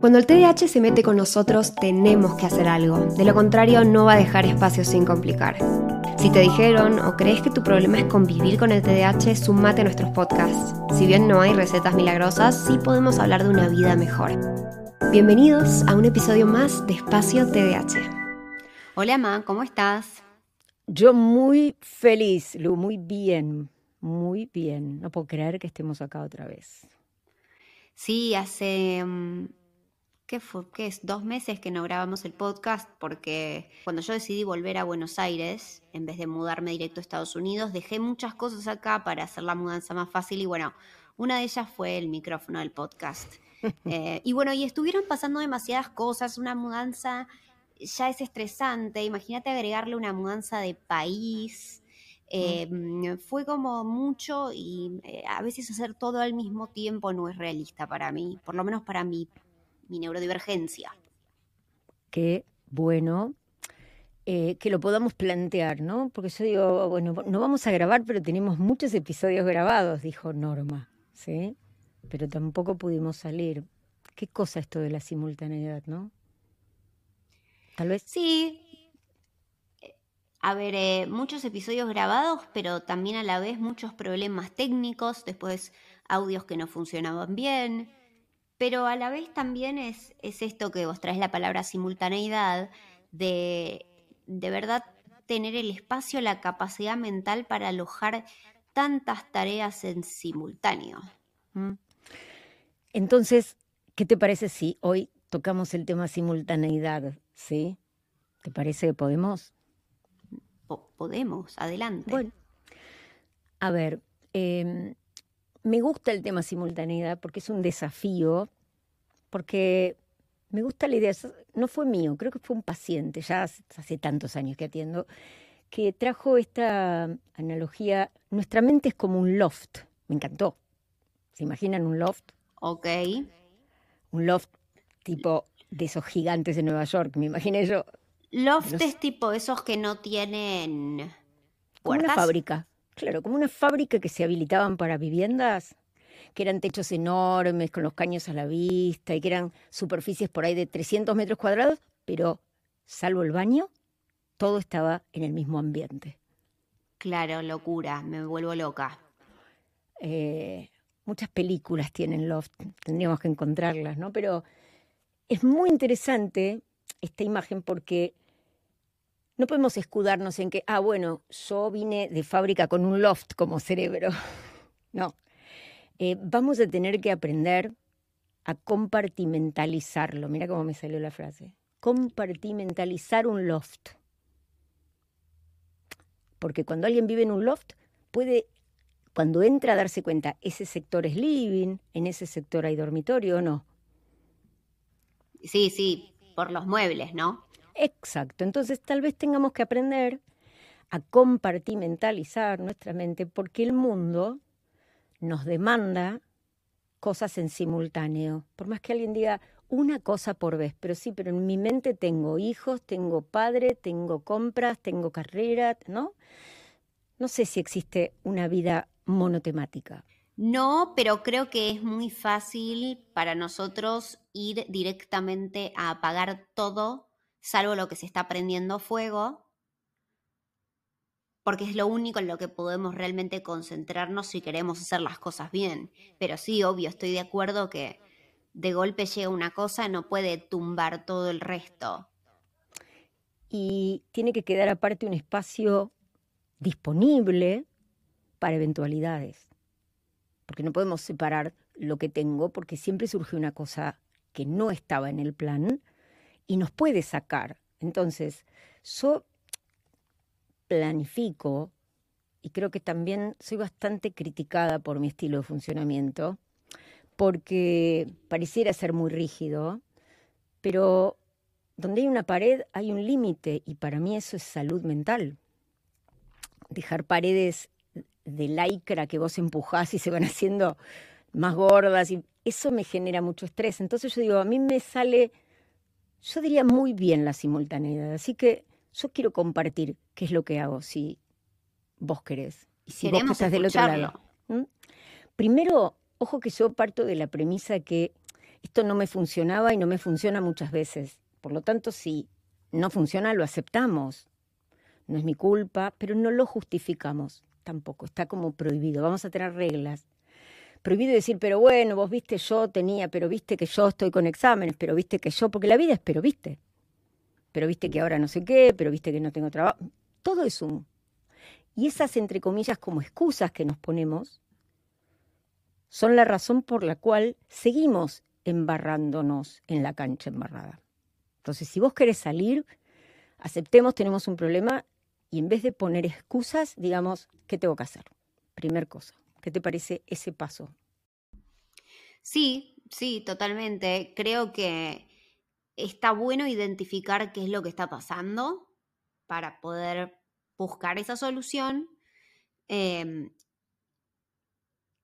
Cuando el TDAH se mete con nosotros, tenemos que hacer algo. De lo contrario, no va a dejar espacio sin complicar. Si te dijeron o crees que tu problema es convivir con el TDAH, sumate a nuestros podcasts. Si bien no hay recetas milagrosas, sí podemos hablar de una vida mejor. Bienvenidos a un episodio más de Espacio TDAH. Hola, Ma, ¿cómo estás? Yo muy feliz, Lu, muy bien, muy bien. No puedo creer que estemos acá otra vez. Sí, hace mm, ¿qué fue? ¿Qué es? Dos meses que no grabamos el podcast porque cuando yo decidí volver a Buenos Aires, en vez de mudarme directo a Estados Unidos, dejé muchas cosas acá para hacer la mudanza más fácil y bueno, una de ellas fue el micrófono del podcast. Eh, y bueno, y estuvieron pasando demasiadas cosas, una mudanza ya es estresante, imagínate agregarle una mudanza de país. Eh, fue como mucho y eh, a veces hacer todo al mismo tiempo no es realista para mí, por lo menos para mí mi neurodivergencia. Qué bueno eh, que lo podamos plantear, ¿no? Porque yo digo, bueno, no vamos a grabar, pero tenemos muchos episodios grabados, dijo Norma, ¿sí? Pero tampoco pudimos salir. ¿Qué cosa esto de la simultaneidad, no? Tal vez. Sí. A ver, eh, muchos episodios grabados, pero también a la vez muchos problemas técnicos, después audios que no funcionaban bien, pero a la vez también es, es esto que vos traes la palabra simultaneidad, de, de verdad tener el espacio, la capacidad mental para alojar tantas tareas en simultáneo. Mm. Entonces, ¿qué te parece si hoy tocamos el tema simultaneidad? ¿Sí? ¿Te parece que podemos? podemos, adelante. Bueno, a ver, em, me gusta el tema simultaneidad porque es un desafío, porque me gusta la idea, no fue mío, creo que fue un paciente, ya hace, tantos años que atiendo, que trajo esta analogía, nuestra mente es como un loft, me encantó. ¿Se imaginan un loft? Ok. Un loft tipo de esos gigantes de Nueva York, me imaginé yo. Loft es tipo esos que no tienen... Una fábrica. Claro, como una fábrica que se habilitaban para viviendas, que eran techos enormes, con los caños a la vista, y que eran superficies por ahí de 300 metros cuadrados, pero salvo el baño, todo estaba en el mismo ambiente. Claro, locura, me vuelvo loca. Eh, muchas películas tienen loft, tendríamos que encontrarlas, ¿no? Pero es muy interesante esta imagen porque no podemos escudarnos en que, ah, bueno, yo vine de fábrica con un loft como cerebro. no. Eh, vamos a tener que aprender a compartimentalizarlo. Mira cómo me salió la frase. Compartimentalizar un loft. Porque cuando alguien vive en un loft, puede, cuando entra a darse cuenta, ese sector es living, en ese sector hay dormitorio o no. Sí, sí, por los muebles, ¿no? Exacto. Entonces tal vez tengamos que aprender a compartimentalizar nuestra mente porque el mundo nos demanda cosas en simultáneo. Por más que alguien diga una cosa por vez, pero sí, pero en mi mente tengo hijos, tengo padre, tengo compras, tengo carrera, ¿no? No sé si existe una vida monotemática. No, pero creo que es muy fácil para nosotros ir directamente a apagar todo salvo lo que se está prendiendo fuego, porque es lo único en lo que podemos realmente concentrarnos si queremos hacer las cosas bien. Pero sí, obvio, estoy de acuerdo que de golpe llega una cosa, no puede tumbar todo el resto. Y tiene que quedar aparte un espacio disponible para eventualidades. Porque no podemos separar lo que tengo, porque siempre surge una cosa que no estaba en el plan y nos puede sacar. Entonces, yo planifico y creo que también soy bastante criticada por mi estilo de funcionamiento, porque pareciera ser muy rígido, pero donde hay una pared hay un límite y para mí eso es salud mental. Dejar paredes de lycra que vos empujás y se van haciendo más gordas y eso me genera mucho estrés. Entonces yo digo, a mí me sale yo diría muy bien la simultaneidad, así que yo quiero compartir qué es lo que hago, si vos querés. Y si vos estás del otro lado. Primero, ojo que yo parto de la premisa que esto no me funcionaba y no me funciona muchas veces. Por lo tanto, si no funciona, lo aceptamos. No es mi culpa, pero no lo justificamos tampoco. Está como prohibido. Vamos a tener reglas. Prohibido decir, pero bueno, vos viste, yo tenía, pero viste que yo estoy con exámenes, pero viste que yo, porque la vida es, pero viste. Pero viste que ahora no sé qué, pero viste que no tengo trabajo. Todo es un. Y esas, entre comillas, como excusas que nos ponemos, son la razón por la cual seguimos embarrándonos en la cancha embarrada. Entonces, si vos querés salir, aceptemos, tenemos un problema y en vez de poner excusas, digamos, ¿qué tengo que hacer? Primer cosa, ¿qué te parece ese paso? Sí, sí, totalmente. Creo que está bueno identificar qué es lo que está pasando para poder buscar esa solución. Em,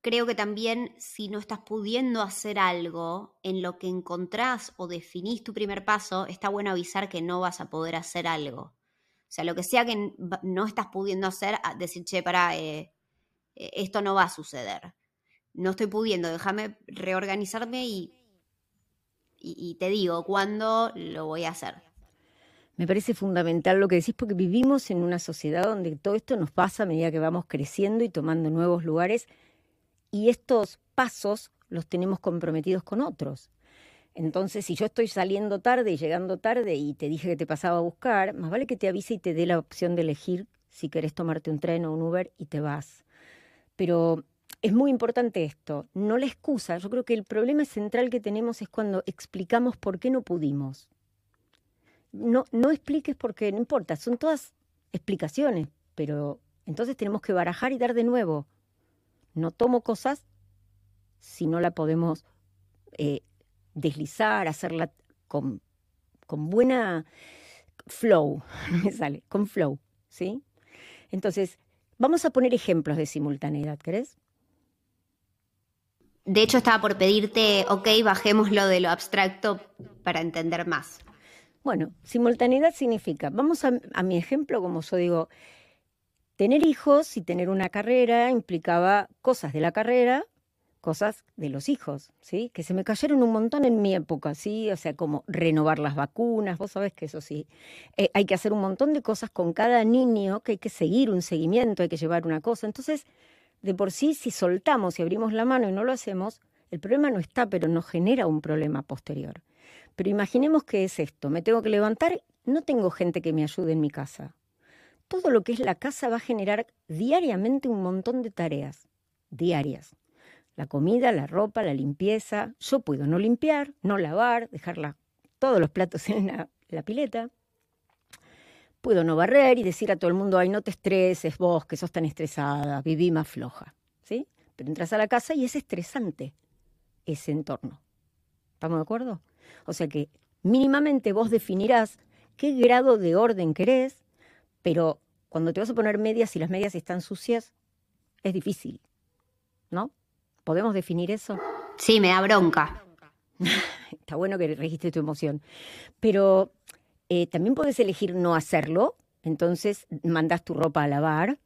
creo que también si no estás pudiendo hacer algo en lo que encontrás o definís tu primer paso, está bueno avisar que no vas a poder hacer algo. O sea, lo que sea que no estás pudiendo hacer, decir, che, para, eh, esto no va a suceder. No estoy pudiendo, déjame reorganizarme y, y te digo cuándo lo voy a hacer. Me parece fundamental lo que decís porque vivimos en una sociedad donde todo esto nos pasa a medida que vamos creciendo y tomando nuevos lugares y estos pasos los tenemos comprometidos con otros. Entonces, si yo estoy saliendo tarde y llegando tarde y te dije que te pasaba a buscar, más vale que te avise y te dé la opción de elegir si querés tomarte un tren o un Uber y te vas. Pero es muy importante esto, no la excusa. Yo creo que el problema central que tenemos es cuando explicamos por qué no pudimos. No, no expliques porque no importa, son todas explicaciones, pero entonces tenemos que barajar y dar de nuevo no tomo cosas si no la podemos eh, deslizar, hacerla con, con buena flow, me sale, con flow, ¿sí? Entonces, vamos a poner ejemplos de simultaneidad, ¿crees? De hecho, estaba por pedirte, ok, bajemos lo de lo abstracto para entender más. Bueno, simultaneidad significa, vamos a, a mi ejemplo, como yo digo, Tener hijos y tener una carrera implicaba cosas de la carrera, cosas de los hijos, ¿sí? Que se me cayeron un montón en mi época, ¿sí? O sea, como renovar las vacunas, vos sabés que eso sí. Eh, hay que hacer un montón de cosas con cada niño, que hay que seguir un seguimiento, hay que llevar una cosa. Entonces, de por sí, si soltamos y abrimos la mano y no lo hacemos, el problema no está, pero nos genera un problema posterior. Pero imaginemos que es esto, me tengo que levantar, no tengo gente que me ayude en mi casa todo lo que es la casa va a generar diariamente un montón de tareas, diarias. La comida, la ropa, la limpieza. Yo puedo no limpiar, no lavar, dejar todos los platos en la, la pileta. Puedo no barrer y decir a todo el mundo, ay, no te estreses vos, que sos tan estresada, viví más floja. ¿Sí? Pero entras a la casa y es estresante ese entorno. ¿Estamos de acuerdo? O sea que mínimamente vos definirás qué grado de orden querés, pero cuando te vas a poner medias y las medias están sucias, es difícil, ¿no? ¿Podemos definir eso? Sí, me da bronca. Está bueno que registres tu emoción. Pero eh, también puedes elegir no hacerlo. Entonces mandas tu ropa a lavar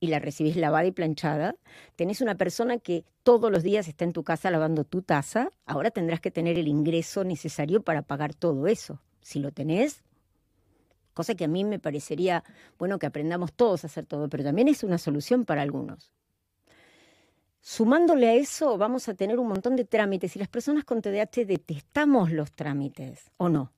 y la recibís lavada y planchada. Tenés una persona que todos los días está en tu casa lavando tu taza. Ahora tendrás que tener el ingreso necesario para pagar todo eso. Si lo tenés, cosa que a mí me parecería bueno que aprendamos todos a hacer todo, pero también es una solución para algunos. Sumándole a eso, vamos a tener un montón de trámites y las personas con TDAH detestamos los trámites, ¿o no?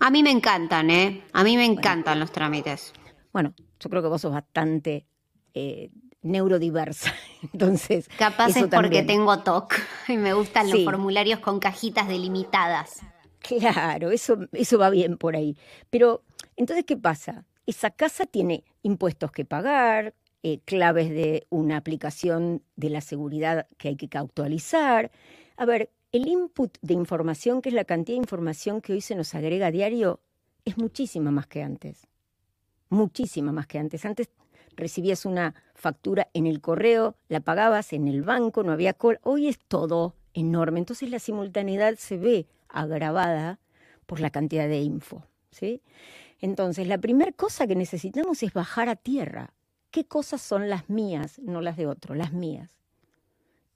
A mí me encantan, ¿eh? A mí me encantan los trámites. Bueno, yo creo que vos sos bastante eh, neurodiversa, entonces... Capaz es porque tengo TOC y me gustan los formularios con cajitas delimitadas. Claro, eso, eso va bien por ahí. Pero entonces, ¿qué pasa? Esa casa tiene impuestos que pagar, eh, claves de una aplicación de la seguridad que hay que actualizar. A ver, el input de información, que es la cantidad de información que hoy se nos agrega a diario, es muchísima más que antes. Muchísima más que antes. Antes recibías una factura en el correo, la pagabas en el banco, no había call. Hoy es todo enorme. Entonces la simultaneidad se ve agravada por la cantidad de info. ¿sí? Entonces, la primera cosa que necesitamos es bajar a tierra. ¿Qué cosas son las mías, no las de otro, las mías?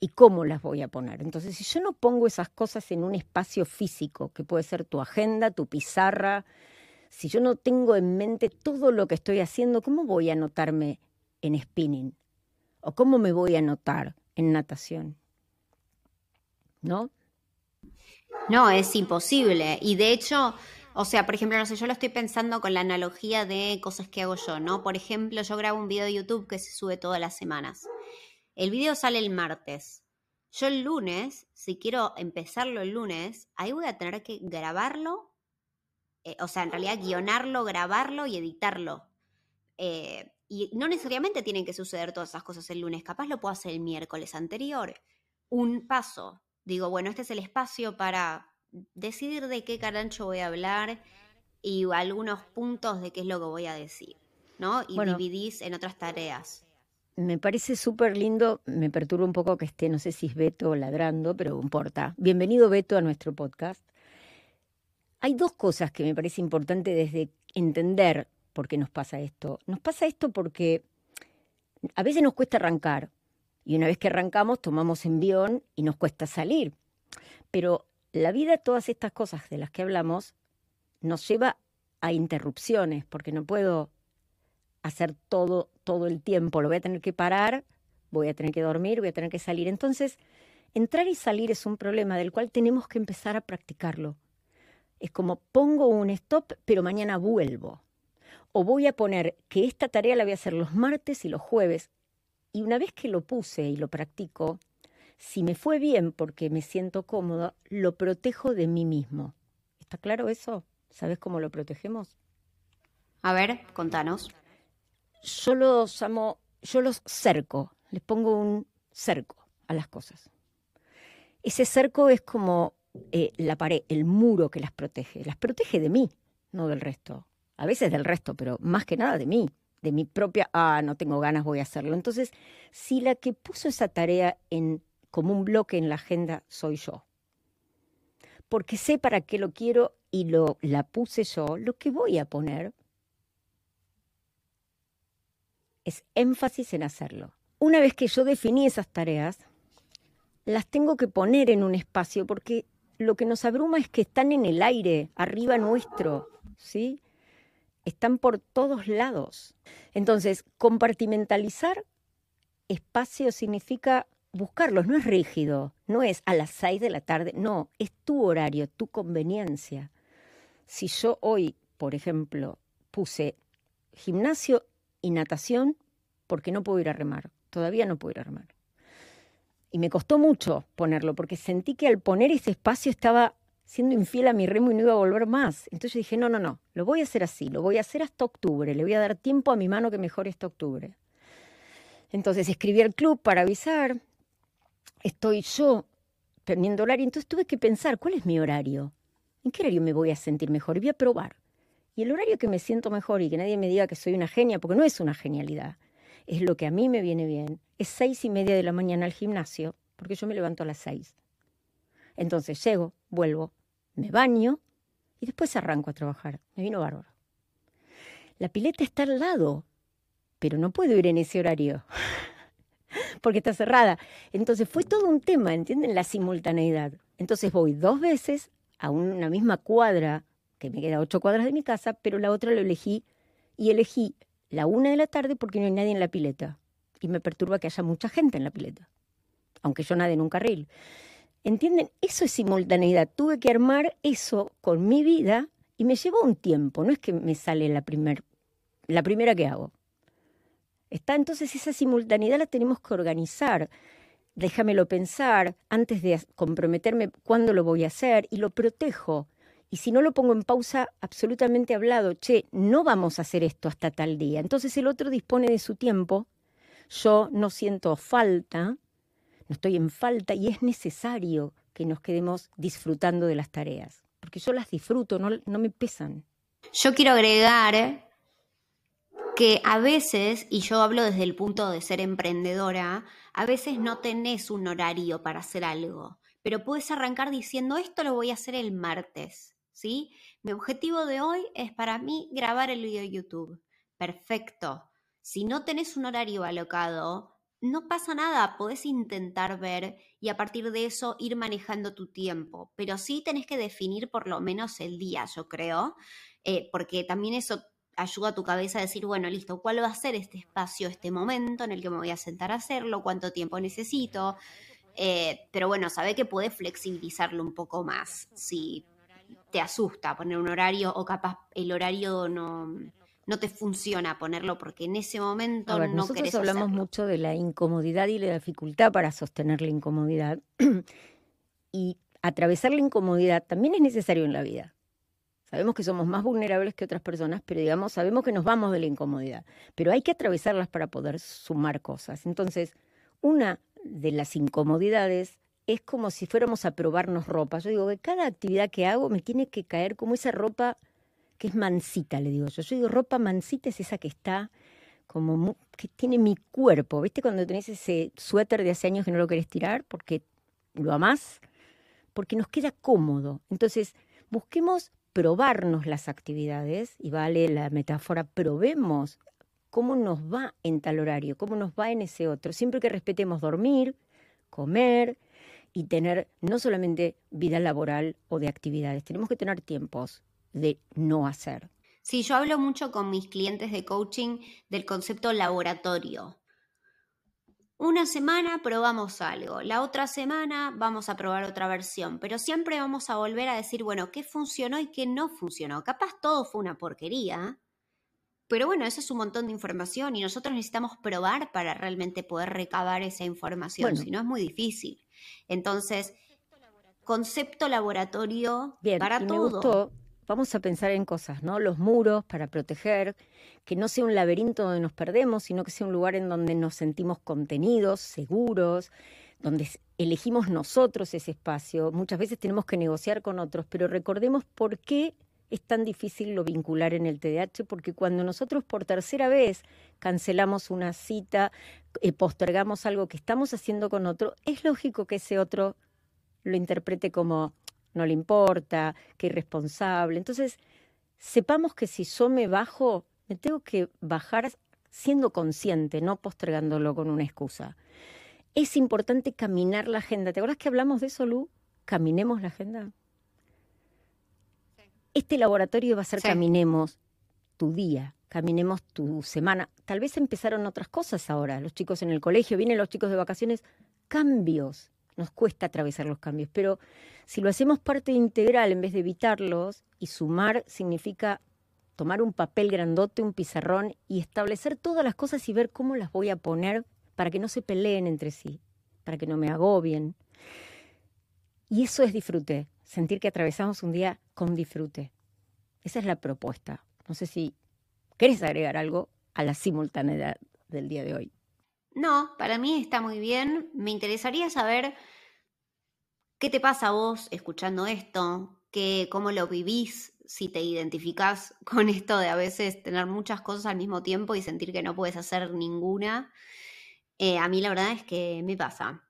y cómo las voy a poner. Entonces, si yo no pongo esas cosas en un espacio físico, que puede ser tu agenda, tu pizarra, si yo no tengo en mente todo lo que estoy haciendo, ¿cómo voy a anotarme en spinning? ¿O cómo me voy a anotar en natación? ¿No? No, es imposible. Y de hecho, o sea, por ejemplo, no sé, yo lo estoy pensando con la analogía de cosas que hago yo, ¿no? Por ejemplo, yo grabo un video de YouTube que se sube todas las semanas. El video sale el martes. Yo el lunes, si quiero empezarlo el lunes, ahí voy a tener que grabarlo, eh, o sea, en realidad guionarlo, grabarlo y editarlo. Eh, y no necesariamente tienen que suceder todas esas cosas el lunes, capaz lo puedo hacer el miércoles anterior. Un paso, digo, bueno, este es el espacio para decidir de qué carancho voy a hablar y algunos puntos de qué es lo que voy a decir, ¿no? Y dividís en otras tareas. Me parece súper lindo, me perturba un poco que esté, no sé si es Beto ladrando, pero importa. Bienvenido Beto a nuestro podcast. Hay dos cosas que me parece importante desde entender por qué nos pasa esto. Nos pasa esto porque a veces nos cuesta arrancar, y una vez que arrancamos, tomamos envión y nos cuesta salir. Pero la vida, todas estas cosas de las que hablamos, nos lleva a interrupciones, porque no puedo hacer todo todo el tiempo, lo voy a tener que parar, voy a tener que dormir, voy a tener que salir. Entonces, entrar y salir es un problema del cual tenemos que empezar a practicarlo. Es como pongo un stop, pero mañana vuelvo. O voy a poner que esta tarea la voy a hacer los martes y los jueves, y una vez que lo puse y lo practico, si me fue bien porque me siento cómodo, lo protejo de mí mismo. ¿Está claro eso? ¿Sabes cómo lo protegemos? A ver, contanos. Yo los amo, yo los cerco, les pongo un cerco a las cosas. Ese cerco es como eh, la pared, el muro que las protege. Las protege de mí, no del resto. A veces del resto, pero más que nada de mí de mi propia, ah, no tengo ganas, voy a hacerlo. Entonces, si la que puso esa tarea en, como un bloque en la agenda soy yo, porque sé para qué lo quiero y lo, la puse yo, lo que voy a poner es énfasis en hacerlo. Una vez que yo definí esas tareas, las tengo que poner en un espacio porque lo que nos abruma es que están en el aire, arriba nuestro, ¿sí? están por todos lados. Entonces, compartimentalizar espacio significa buscarlos, no es rígido, no es a las seis de la tarde, no, es tu horario, tu conveniencia. Si yo hoy, por ejemplo, puse gimnasio y natación, porque no puedo ir a remar, todavía no puedo ir a remar. Y me costó mucho ponerlo, porque sentí que al poner ese espacio estaba siendo infiel a mi remo y no iba a volver más. Entonces yo dije, no, no, no, lo voy a hacer así, lo voy a hacer hasta octubre, le voy a dar tiempo a mi mano que mejore hasta octubre. Entonces escribí al club para avisar, estoy yo perdiendo horario, entonces tuve que pensar, ¿cuál es mi horario? ¿En qué horario me voy a sentir mejor? Y voy a probar. Y el horario que me siento mejor y que nadie me diga que soy una genia, porque no es una genialidad, es lo que a mí me viene bien, es seis y media de la mañana al gimnasio, porque yo me levanto a las seis. Entonces llego, vuelvo, me baño y después arranco a trabajar. Me vino bárbaro. La pileta está al lado, pero no puedo ir en ese horario porque está cerrada. Entonces fue todo un tema, ¿entienden? La simultaneidad. Entonces voy dos veces a una misma cuadra, que me queda ocho cuadras de mi casa, pero la otra lo elegí y elegí la una de la tarde porque no hay nadie en la pileta. Y me perturba que haya mucha gente en la pileta, aunque yo nade en un carril. ¿Entienden? Eso es simultaneidad. Tuve que armar eso con mi vida y me llevó un tiempo. No es que me sale la, primer, la primera que hago. Está entonces esa simultaneidad la tenemos que organizar. Déjamelo pensar antes de comprometerme cuándo lo voy a hacer y lo protejo. Y si no lo pongo en pausa, absolutamente hablado, che, no vamos a hacer esto hasta tal día. Entonces el otro dispone de su tiempo, yo no siento falta, no estoy en falta y es necesario que nos quedemos disfrutando de las tareas, porque yo las disfruto, no, no me pesan. Yo quiero agregar que a veces, y yo hablo desde el punto de ser emprendedora, a veces no tenés un horario para hacer algo, pero puedes arrancar diciendo esto lo voy a hacer el martes, ¿sí? Mi objetivo de hoy es para mí grabar el video de YouTube. Perfecto. Si no tenés un horario alocado, no pasa nada, podés intentar ver y a partir de eso ir manejando tu tiempo, pero sí tenés que definir por lo menos el día, yo creo, eh, porque también eso ayuda a tu cabeza a decir, bueno, listo, ¿cuál va a ser este espacio, este momento en el que me voy a sentar a hacerlo? ¿Cuánto tiempo necesito? Eh, pero bueno, sabe que puedes flexibilizarlo un poco más si te asusta poner un horario o capaz el horario no, no te funciona ponerlo porque en ese momento a ver, no nosotros querés hablamos hacerlo. mucho de la incomodidad y la dificultad para sostener la incomodidad. y atravesar la incomodidad también es necesario en la vida. Sabemos que somos más vulnerables que otras personas, pero digamos, sabemos que nos vamos de la incomodidad. Pero hay que atravesarlas para poder sumar cosas. Entonces, una de las incomodidades es como si fuéramos a probarnos ropa. Yo digo que cada actividad que hago me tiene que caer como esa ropa que es mansita, le digo yo. Yo digo, ropa mansita es esa que está como que tiene mi cuerpo. ¿Viste cuando tenés ese suéter de hace años que no lo querés tirar porque lo amás? Porque nos queda cómodo. Entonces, busquemos probarnos las actividades, y vale la metáfora, probemos cómo nos va en tal horario, cómo nos va en ese otro, siempre que respetemos dormir, comer y tener no solamente vida laboral o de actividades, tenemos que tener tiempos de no hacer. Sí, yo hablo mucho con mis clientes de coaching del concepto laboratorio. Una semana probamos algo, la otra semana vamos a probar otra versión, pero siempre vamos a volver a decir, bueno, qué funcionó y qué no funcionó. Capaz todo fue una porquería, pero bueno, eso es un montón de información y nosotros necesitamos probar para realmente poder recabar esa información, Bueno. si no es muy difícil. Entonces, concepto laboratorio Bien, para y me todo. gustó. Vamos a pensar en cosas, ¿no? Los muros para proteger, que no sea un laberinto donde nos perdemos, sino que sea un lugar en donde nos sentimos contenidos, seguros, donde elegimos nosotros ese espacio. Muchas veces tenemos que negociar con otros, pero recordemos por qué es tan difícil lo vincular en el TDAH, porque cuando nosotros por tercera vez cancelamos una cita, eh, postergamos algo que estamos haciendo con otro, es lógico que ese otro lo interprete como no le importa, que irresponsable. Entonces, sepamos que si yo me bajo, me tengo que bajar siendo consciente, no postergándolo con una excusa. Es importante caminar la agenda. ¿Te acuerdas que hablamos de eso, Lu? Caminemos la agenda. Este laboratorio va a ser Sí. caminemos tu día, caminemos tu semana. Tal vez empezaron otras cosas ahora. Los chicos en el colegio, vienen los chicos de vacaciones, cambios. Nos cuesta atravesar los cambios, pero si lo hacemos parte integral en vez de evitarlos, y sumar significa tomar un papel grandote, un pizarrón y establecer todas las cosas y ver cómo las voy a poner para que no se peleen entre sí, para que no me agobien. Y eso es disfrute, sentir que atravesamos un día con disfrute. Esa es la propuesta. No sé si querés agregar algo a la simultaneidad del día de hoy. No, para mí está muy bien. Me interesaría saber qué te pasa a vos escuchando esto, que, cómo lo vivís, si te identificás con esto de a veces tener muchas cosas al mismo tiempo y sentir que no puedes hacer ninguna. Eh, a mí la verdad es que me pasa,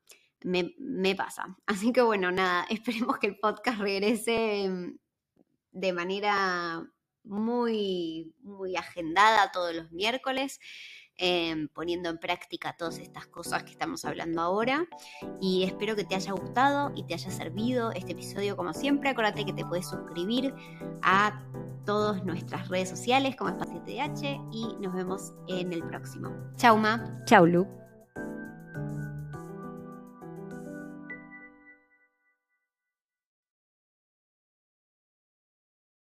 me, me pasa. Así que bueno, nada, esperemos que el podcast regrese mm, de manera muy, muy agendada todos los miércoles eh, poniendo en práctica todas estas cosas que estamos hablando ahora. Y espero que te haya gustado y te haya servido este episodio como siempre. Acuérdate que te puedes suscribir a todas nuestras redes sociales como Espacio TDH y nos vemos en el próximo. Chau, Ma. Chau, Lu.